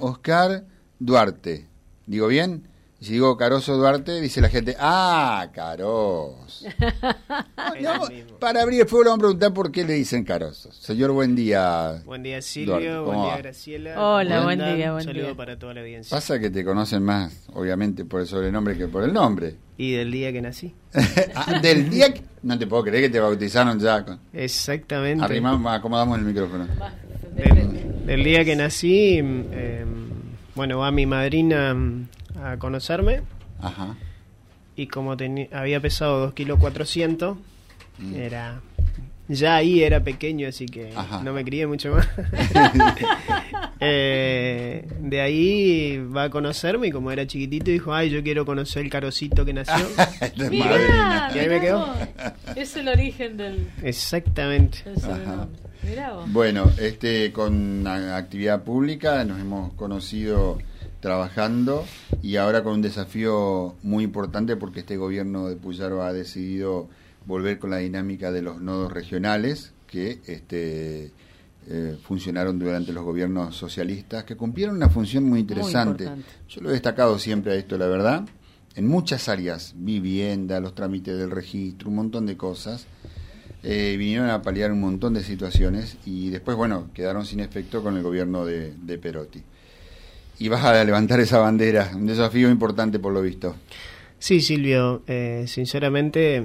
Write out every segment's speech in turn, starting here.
Oscar, Duarte. ¿Digo bien? Y si digo Caroso Duarte, dice la gente, ¡ah, Caros! No, para abrir el fuego le vamos a preguntar por qué le dicen Caroso. Señor, buen día. Buen día Silvio, Duarte, ¿cómo buen día Graciela. Hola, ¿Cómo buen andan? día, buen Un saludo día. para toda la audiencia. Pasa que te conocen más, obviamente, por el sobrenombre que por el nombre. Y del día que nací. Ah, Del día que... No te puedo creer que te bautizaron ya. Con... Exactamente. Arrimamos, acomodamos el micrófono. Del, del día que nací, eh, bueno, va mi madrina mm, a conocerme Ajá. y como había pesado 2 kilos 400, Mm. era... Ya ahí era pequeño, así que Ajá. no me crié mucho más. Eh, de ahí va a conocerme y como era chiquitito dijo, ay, yo quiero conocer el carocito que nació. Mirá, madrina. Y ahí me quedó. Es el origen del, Exactamente. vos. Bueno, este con actividad pública nos hemos conocido trabajando y ahora con un desafío muy importante porque este gobierno de Puyaro ha decidido volver con la dinámica de los nodos regionales que este eh, funcionaron durante los gobiernos socialistas que cumplieron una función muy interesante. Yo lo he destacado siempre a esto, la verdad, en muchas áreas, vivienda, los trámites del registro, un montón de cosas eh, vinieron a paliar un montón de situaciones y después, bueno, quedaron sin efecto con el gobierno de, de Perotti. Y vas a levantar esa bandera, un desafío importante por lo visto. Sí, Silvio, eh, sinceramente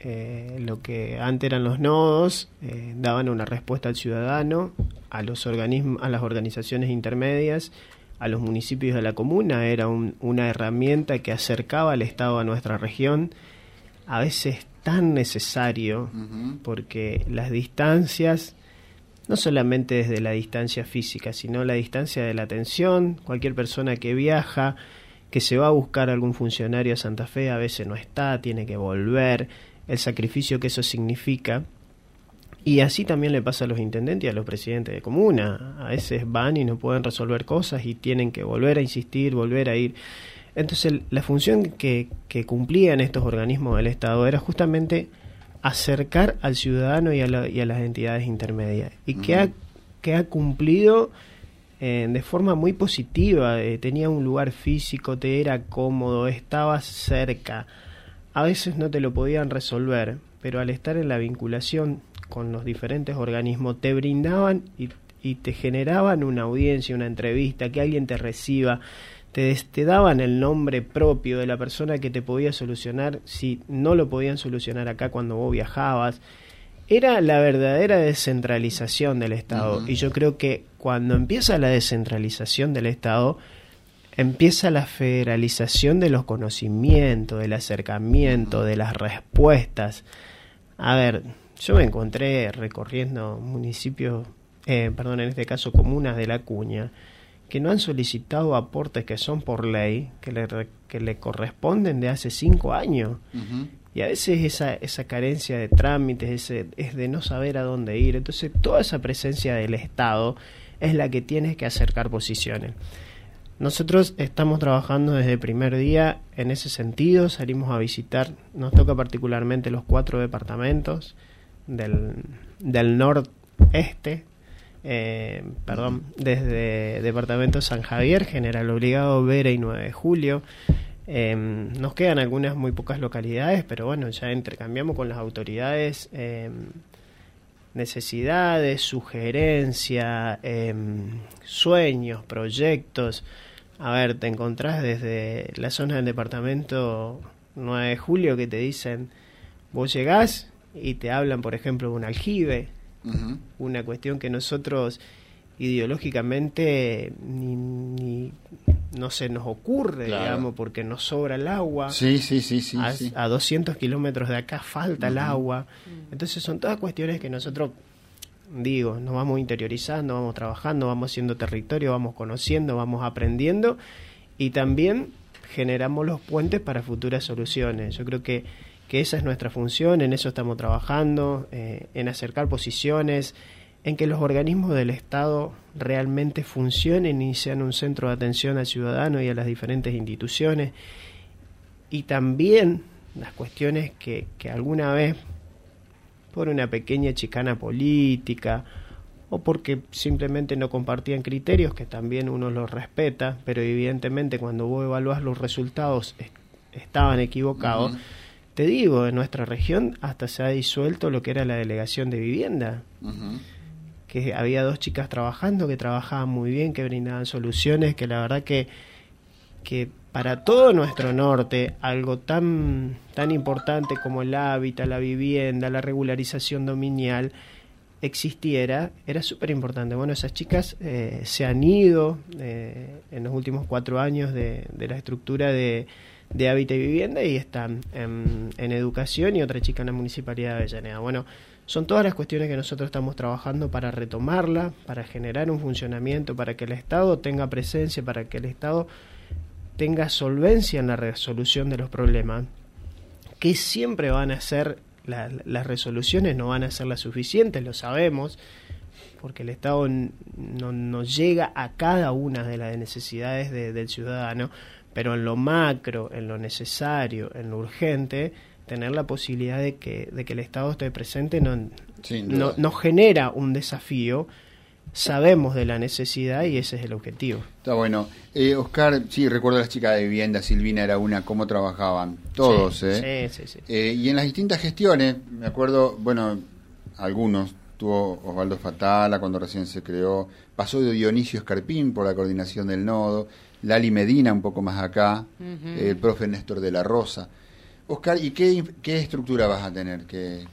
eh, lo que antes eran los nodos eh, daban una respuesta al ciudadano, a los organismos, a las organizaciones intermedias, a los municipios de la comuna, era un- una herramienta que acercaba al Estado a nuestra región, a veces tan necesario porque las distancias, no solamente desde la distancia física, sino la distancia de la atención, cualquier persona que viaja, que se va a buscar algún funcionario a Santa Fe, a veces no está, tiene que volver, el sacrificio que eso significa. Y así también le pasa a los intendentes y a los presidentes de comuna. A veces van y no pueden resolver cosas y tienen que volver a insistir, volver a ir. Entonces el- la función que, que cumplían estos organismos del Estado era justamente acercar al ciudadano y a, la- y a las entidades intermedias. Y que, ha, que ha cumplido eh, de forma muy positiva. eh, tenía un lugar físico, te era cómodo, estabas cerca. A veces no te lo podían resolver, pero al estar en la vinculación con los diferentes organismos te brindaban y, y te generaban una audiencia, una entrevista, que alguien te reciba, te, te daban el nombre propio de la persona que te podía solucionar si no lo podían solucionar acá cuando vos viajabas. Era la verdadera descentralización del Estado y yo creo que cuando empieza la descentralización del Estado, empieza la federalización de los conocimientos, del acercamiento, de las respuestas. A ver, yo me encontré recorriendo municipios, eh, perdón, en este caso comunas de la cuña, que no han solicitado aportes que son por ley, que le, que le corresponden de hace cinco años. Y a veces esa, esa carencia de trámites ese, es de no saber a dónde ir. Entonces toda esa presencia del Estado es la que tienes que acercar posiciones. Nosotros estamos trabajando desde el primer día en ese sentido, salimos a visitar, nos toca particularmente los cuatro departamentos del, del nordeste, eh, perdón, desde departamento San Javier, General Obligado, Vera y 9 de Julio. Eh, nos quedan algunas muy pocas localidades, pero bueno, ya intercambiamos con las autoridades eh, necesidades, sugerencias, em, sueños, proyectos. A ver, te encontrás desde la zona del departamento 9 de julio que te dicen, vos llegás y te hablan, por ejemplo, de un aljibe, Una cuestión que nosotros ideológicamente ni, ni- no se nos ocurre, Claro. digamos, porque nos sobra el agua Sí, sí, sí, sí. a, sí. a 200 kilómetros de acá falta el agua. Entonces son todas cuestiones que nosotros, digo, nos vamos interiorizando, vamos trabajando, vamos haciendo territorio, vamos conociendo, vamos aprendiendo y también generamos los puentes para futuras soluciones. Yo creo que, que esa es nuestra función, en eso estamos trabajando, eh, en acercar posiciones, en que los organismos del Estado realmente funcionen y sean un centro de atención al ciudadano y a las diferentes instituciones y también las cuestiones que, que alguna vez por una pequeña chicana política o porque simplemente no compartían criterios, que también uno los respeta, pero evidentemente cuando vos evaluás los resultados estaban equivocados. Te digo, en nuestra región hasta se ha disuelto lo que era la delegación de vivienda. Que había dos chicas trabajando, que trabajaban muy bien, que brindaban soluciones, que la verdad que, que para todo nuestro norte, algo tan, tan importante como el hábitat, la vivienda, la regularización dominial, existiera, era súper importante. Bueno, esas chicas eh, se han ido eh, en los últimos cuatro años de, de la estructura de, de hábitat y vivienda y están en, educación y otra chica en la Municipalidad de Avellaneda. Bueno, son todas las cuestiones que nosotros estamos trabajando para retomarla, para generar un funcionamiento, para que el Estado tenga presencia, para que el Estado tenga solvencia en la resolución de los problemas, que siempre van a ser, las resoluciones no van a ser las suficientes, lo sabemos, porque el Estado no, llega a cada una de las necesidades del ciudadano, pero en lo macro, en lo necesario, en lo urgente, tener la posibilidad de que, de que el Estado esté presente no, no, genera un desafío. Sabemos de la necesidad y ese es el objetivo. Está bueno. Eh, Oscar, sí, recuerdo a las chicas de vivienda, Silvina era una, cómo trabajaban. Todos, ¿eh? Sí, sí, sí. Eh, y en las distintas gestiones, me acuerdo, bueno, algunos, tuvo Osvaldo Fatala cuando recién se creó, pasó de Dionisio Escarpín por la coordinación del nodo, Lali Medina un poco más acá, el profe Néstor de la Rosa. Oscar, ¿y qué, qué estructura vas a tener? ¿Qué,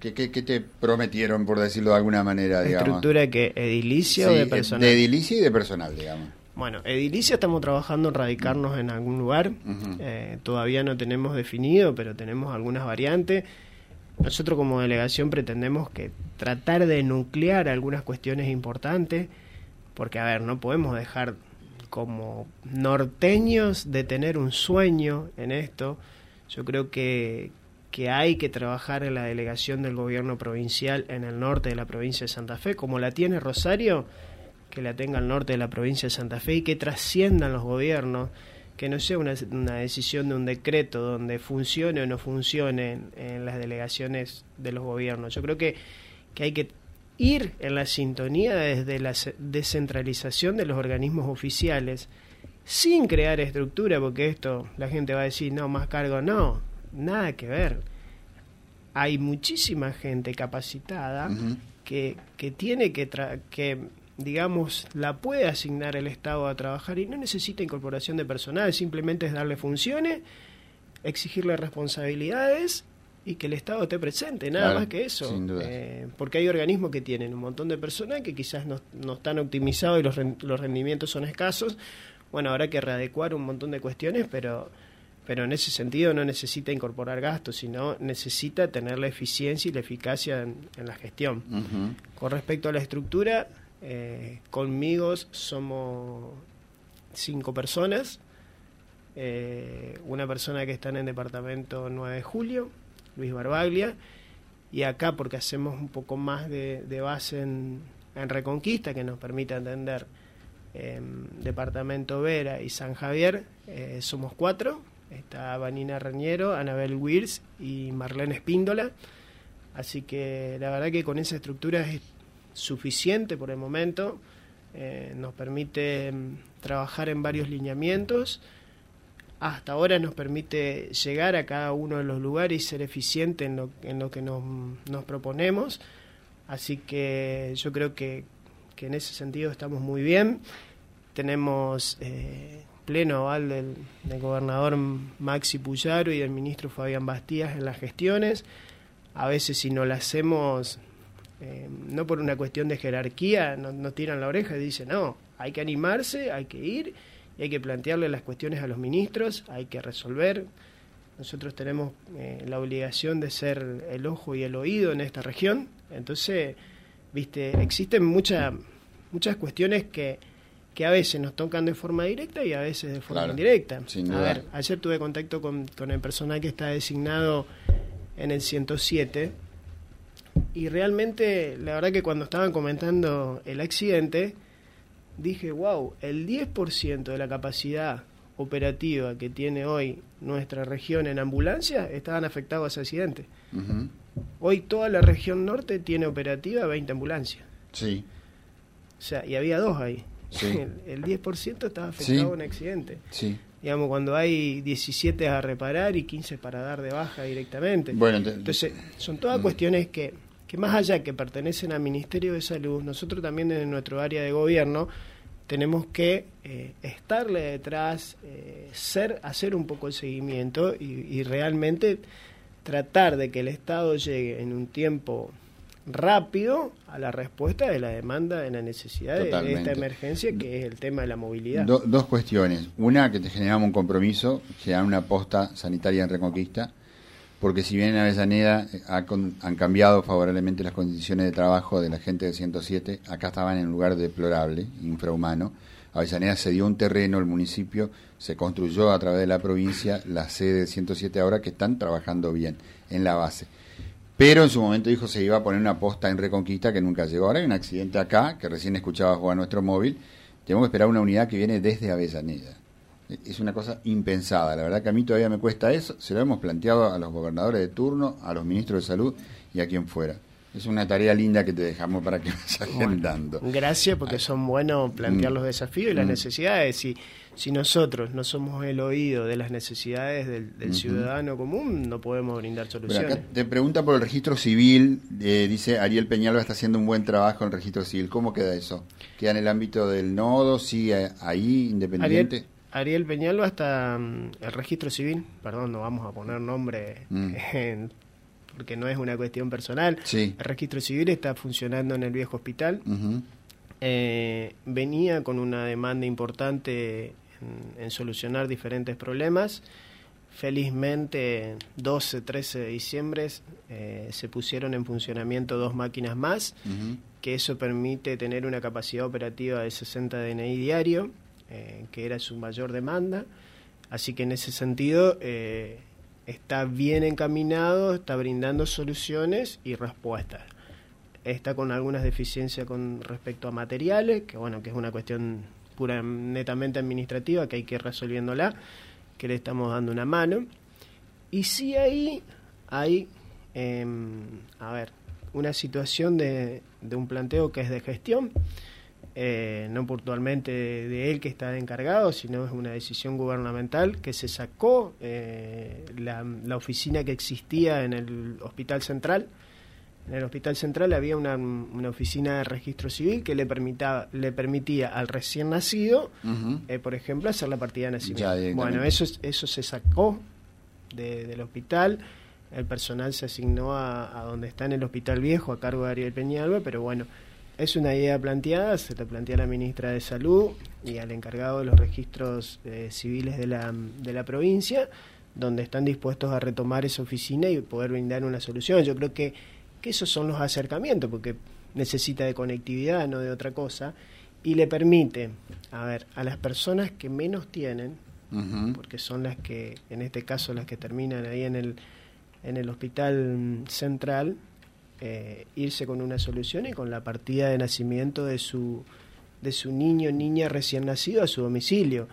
qué, qué, te prometieron, por decirlo de alguna manera? Digamos? ¿Estructura que edilicia o de personal? De edilicia y de personal, digamos. Bueno, edilicia estamos trabajando en radicarnos en algún lugar. Eh, todavía no tenemos definido, pero tenemos algunas variantes. Nosotros como delegación pretendemos que tratar de nuclear algunas cuestiones importantes, porque a ver, no podemos dejar como norteños de tener un sueño en esto. Yo creo que, que hay que trabajar en la delegación del gobierno provincial en el norte de la provincia de Santa Fe, como la tiene Rosario, que la tenga el norte de la provincia de Santa Fe y que trasciendan los gobiernos, que no sea una, una decisión de un decreto donde funcione o no funcione en, las delegaciones de los gobiernos. Yo creo que, que hay que ir en la sintonía desde la descentralización de los organismos oficiales, sin crear estructura, porque esto la gente va a decir, no, más cargo, no, nada que ver. Hay muchísima gente capacitada que, que tiene que, que, digamos, la puede asignar el Estado a trabajar y no necesita incorporación de personal, simplemente es darle funciones, exigirle responsabilidades y que el Estado esté presente, nada más que eso. Eh, porque hay organismos que tienen un montón de personas que quizás no, no están optimizados y los, los rendimientos son escasos. Bueno, habrá que readecuar un montón de cuestiones, pero, pero en ese sentido no necesita incorporar gastos, sino necesita tener la eficiencia y la eficacia en, la gestión. Con respecto a la estructura, eh, conmigo somos cinco personas. Eh, una persona que está en el departamento 9 de julio, Luis Barbaglia, y acá porque hacemos un poco más de, base en, Reconquista, que nos permite entender em, Departamento Vera y San Javier, eh, somos cuatro, está Vanina Reñero, Anabel Wirs y Marlene Espíndola, así que la verdad que con esa estructura es suficiente por el momento, eh, nos permite em, trabajar en varios lineamientos, hasta ahora nos permite llegar a cada uno de los lugares y ser eficiente en lo, en lo que nos, nos proponemos. Así que yo creo que, que, en ese sentido estamos muy bien. Tenemos eh, pleno aval del, gobernador Maxi Puyaro y del ministro Fabián Bastías en las gestiones. A veces si no las hacemos, eh, no por una cuestión de jerarquía, nos, nos tiran la oreja y dicen, no, hay que animarse, hay que ir y hay que plantearle las cuestiones a los ministros, hay que resolver. Nosotros tenemos eh, la obligación de ser el ojo y el oído en esta región, entonces, viste, existen muchas muchas cuestiones que, que a veces nos tocan de forma directa y a veces de forma indirecta. A ver, ayer tuve contacto con, con el personal que está designado en el 107 y realmente, la verdad que cuando estaban comentando el accidente, dije, wow, el 10% de la capacidad operativa que tiene hoy nuestra región en ambulancia estaban afectados a ese accidente. Hoy toda la región norte tiene operativa 20 ambulancias. Sí. O sea, y había dos ahí. Sí. El, 10% estaba afectado Sí. a un accidente. Sí. Digamos, cuando hay 17 a reparar y 15 para dar de baja directamente. Bueno, ent- Entonces, son todas cuestiones que, que más allá que pertenecen al Ministerio de Salud, nosotros también en nuestro área de gobierno tenemos que eh, estarle detrás, eh, ser, hacer un poco el seguimiento y, y realmente tratar de que el Estado llegue en un tiempo rápido a la respuesta de la demanda, de la necesidad de- esta emergencia que es el tema de la movilidad. Do- dos cuestiones. Una, que te generamos un compromiso, generar una posta sanitaria en Reconquista, porque si bien en Avellaneda eh, ha con- han cambiado favorablemente las condiciones de trabajo de la gente de 107, acá estaban en un lugar deplorable, infrahumano. Avellaneda se dio un terreno, el municipio se construyó a través de la provincia la sede de 107 ahora que están trabajando bien en la base. Pero en su momento dijo se iba a poner una posta en Reconquista que nunca llegó. Ahora hay un accidente acá, que recién escuchaba jugar nuestro móvil. Tenemos que esperar una unidad que viene desde Avellaneda. Es una cosa impensada. La verdad que a mí todavía me cuesta eso. Se lo hemos planteado a los gobernadores de turno, a los ministros de salud y a quien fuera. Es una tarea linda que te dejamos para que vayas agendando. Gracias, porque son buenos plantear Mm. los desafíos y las Mm. necesidades. Si, si nosotros no somos el oído de las necesidades del, ciudadano común, no podemos brindar Bueno, soluciones. acá te pregunta por el registro civil. eh, dice Ariel Peñalba está haciendo un buen trabajo en el registro civil. ¿Cómo queda eso? ¿Queda en el ámbito del nodo? ¿Sigue ahí, independiente? Ariel, Ariel Peñalba hasta mm, el registro civil, perdón, no vamos a poner nombre Mm. en- porque no es una cuestión personal. Sí. El registro civil está funcionando en el viejo hospital. Eh, venía con una demanda importante en, en solucionar diferentes problemas. Felizmente, 12, 13 de diciembre eh, se pusieron en funcionamiento dos máquinas más, que eso permite tener una capacidad operativa de 60 DNI diario, eh, que era su mayor demanda. Así que en ese sentido eh, está bien encaminado, está brindando soluciones y respuestas. Está con algunas deficiencias con respecto a materiales, que bueno, que es una cuestión pura netamente administrativa que hay que ir resolviéndola, que le estamos dando una mano. Y sí ahí hay, em, a ver, una situación de, de un planteo que es de gestión, eh, no puntualmente de, de él que está encargado, sino es una decisión gubernamental que se sacó eh, la, la oficina que existía en el Hospital Central. En el Hospital Central había una, una oficina de registro civil que le, permitaba, le permitía al recién nacido, eh, por ejemplo, hacer la partida de nacimiento. Ya, bueno, eso, es- eso se sacó de- del hospital, el personal se asignó a, a donde está en el hospital viejo a cargo de Ariel Peñalba, pero bueno, es una idea planteada, se la plantea la ministra de Salud y al encargado de los registros eh, civiles de la, de la provincia, donde están dispuestos a retomar esa oficina y poder brindar una solución. Yo creo que, que esos son los acercamientos, porque necesita de conectividad, no de otra cosa, y le permite, a ver, a las personas que menos tienen, porque son las que, en este caso, las que terminan ahí en el, en el hospital mm, central, eh, irse con una solución y con la partida de nacimiento de su, de su niño niña recién nacido a su domicilio.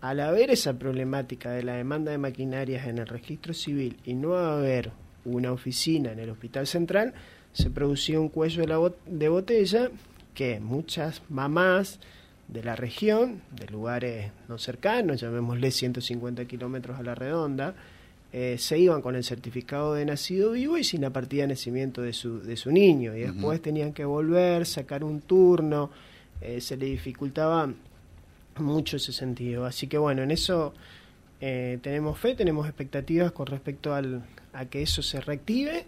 Al haber esa problemática de la demanda de maquinarias en el registro civil y no haber una oficina en el hospital central, se producía un cuello de, la de botella que muchas mamás de la región, de lugares no cercanos, llamémosle 150 kilómetros a la redonda, eh, se iban con el certificado de nacido vivo y sin la partida de nacimiento de su, de su niño. Y después tenían que volver, sacar un turno, eh, se le dificultaba mucho ese sentido. Así que bueno, en eso eh, tenemos fe, tenemos expectativas con respecto al, a que eso se reactive.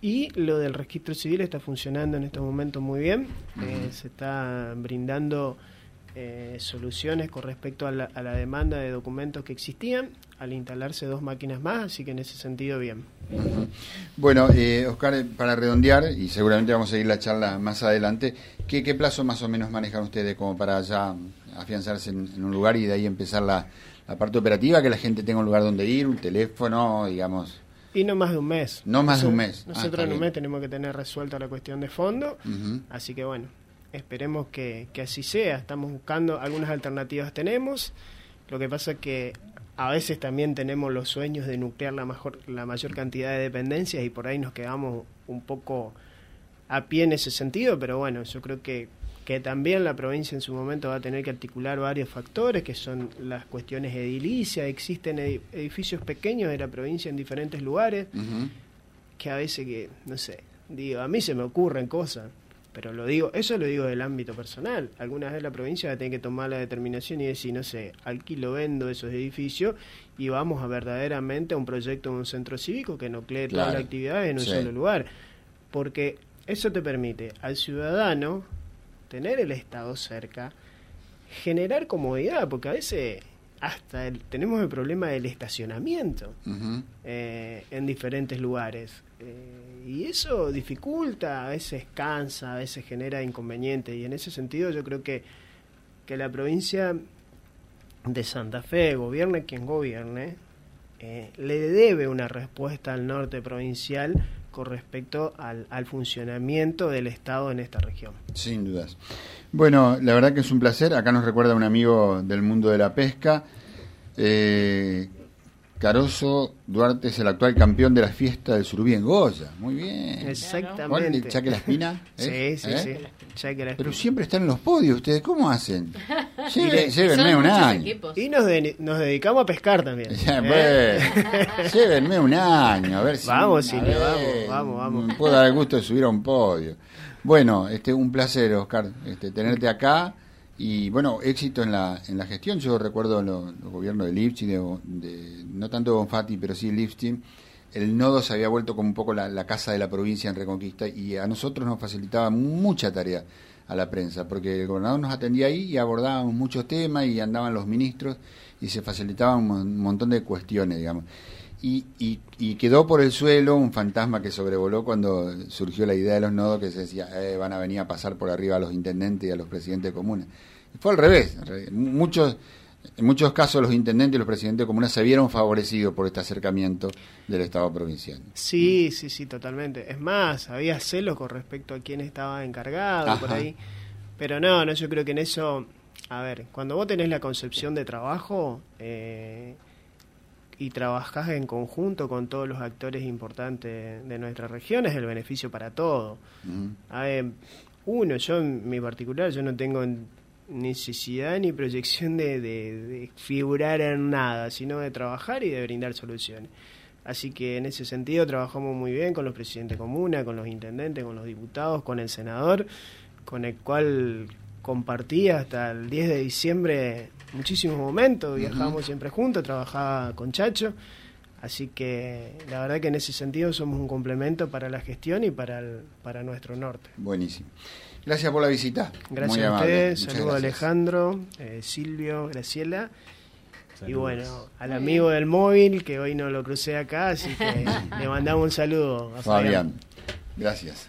Y lo del registro civil está funcionando en estos momentos muy bien. Eh, se está brindando eh, soluciones con respecto a la, a la demanda de documentos que existían al instalarse dos máquinas más, así que en ese sentido bien. Bueno, eh, Oscar, eh, para redondear, y seguramente vamos a seguir la charla más adelante, ¿qué, qué plazo más o menos manejan ustedes como para ya afianzarse en, en un lugar y de ahí empezar la, la parte operativa, que la gente tenga un lugar donde ir, un teléfono, digamos? Y no más de un mes. No más de un mes. Ah, Nosotros en un mes tenemos que tener resuelta la cuestión de fondo, así que bueno, esperemos que, que así sea. Estamos buscando, algunas alternativas tenemos, lo que pasa que a veces también tenemos los sueños de nuclear la, mejor, la mayor cantidad de dependencias y por ahí nos quedamos un poco a pie en ese sentido, pero bueno, yo creo que, que también la provincia en su momento va a tener que articular varios factores, que son las cuestiones edilicias, existen edificios pequeños de la provincia en diferentes lugares, que a veces que, no sé, digo, a mí se me ocurren cosas, pero lo digo, eso lo digo del ámbito personal. Algunas veces la provincia va a tener que tomar la determinación y decir, no sé, alquilo, vendo esos edificios y vamos a verdaderamente a un proyecto de un centro cívico que nuclee toda la actividad en un solo lugar. Porque eso te permite al ciudadano tener el Estado cerca, generar comodidad, porque a veces hasta tenemos el problema del estacionamiento eh, en diferentes lugares. Eh, y eso dificulta, a veces cansa, a veces genera inconvenientes. Y en ese sentido yo creo que, que la provincia de Santa Fe, gobierne quien gobierne, eh, le debe una respuesta al norte provincial con respecto al, al, funcionamiento del Estado en esta región. Sin dudas. Bueno, la verdad que es un placer. Acá nos recuerda un amigo del mundo de la pesca. Eh, Caroso Duarte es el actual campeón de la fiesta del surubí en Goya. Muy bien. Exactamente. ¿Chaque la espina? ¿Eh? Sí, sí, ¿Eh? sí. Pero siempre están en los podios. ¿Ustedes cómo hacen? Llévenme un año. Y nos, nos, dedicamos a pescar también. ¿Eh? llévenme un año. A ver si. Vamos, sí, vamos, vamos, vamos. Puedo dar el gusto de subir a un podio. Bueno, este, un placer, Oscar, este, tenerte acá. Y bueno, éxito en la, en la gestión. Yo recuerdo los gobiernos de Lipschitz, de, no tanto de Bonfatti, pero sí Lipschitz. El nodo se había vuelto como un poco la, casa de la provincia en Reconquista y a nosotros nos facilitaba mucha tarea a la prensa, porque el gobernador nos atendía ahí y abordábamos muchos temas y andaban los ministros y se facilitaban un montón de cuestiones, digamos. Y, y, quedó por el suelo un fantasma que sobrevoló cuando surgió la idea de los nodos que se decía, eh, van a venir a pasar por arriba a los intendentes y a los presidentes comunes. Fue al revés. Muchos, en muchos casos los intendentes y los presidentes de comunas se vieron favorecidos por este acercamiento del Estado provincial. Sí, sí, sí, totalmente. Es más, había celos con respecto a quién estaba encargado por ahí. Pero no, no, yo creo que en eso, a ver, cuando vos tenés la concepción de trabajo eh, y trabajás en conjunto con todos los actores importantes de nuestra región, es el beneficio para todo. A ver, uno, yo en mi particular, yo no tengo necesidad ni proyección de, figurar en nada, sino de trabajar y de brindar soluciones. Así que en ese sentido trabajamos muy bien con los presidentes de comuna, con los intendentes, con los diputados, con el senador, con el cual compartí hasta el 10 de diciembre muchísimos momentos, viajamos siempre juntos, trabajaba con Chacho, así que la verdad que en ese sentido somos un complemento para la gestión y para, para nuestro norte. Buenísimo. Gracias por la visita. Gracias a ustedes. Saludos a Alejandro, eh, Silvio, Graciela. Y bueno, al amigo del móvil, que hoy no lo crucé acá, así que le mandamos un saludo a Fabián. Gracias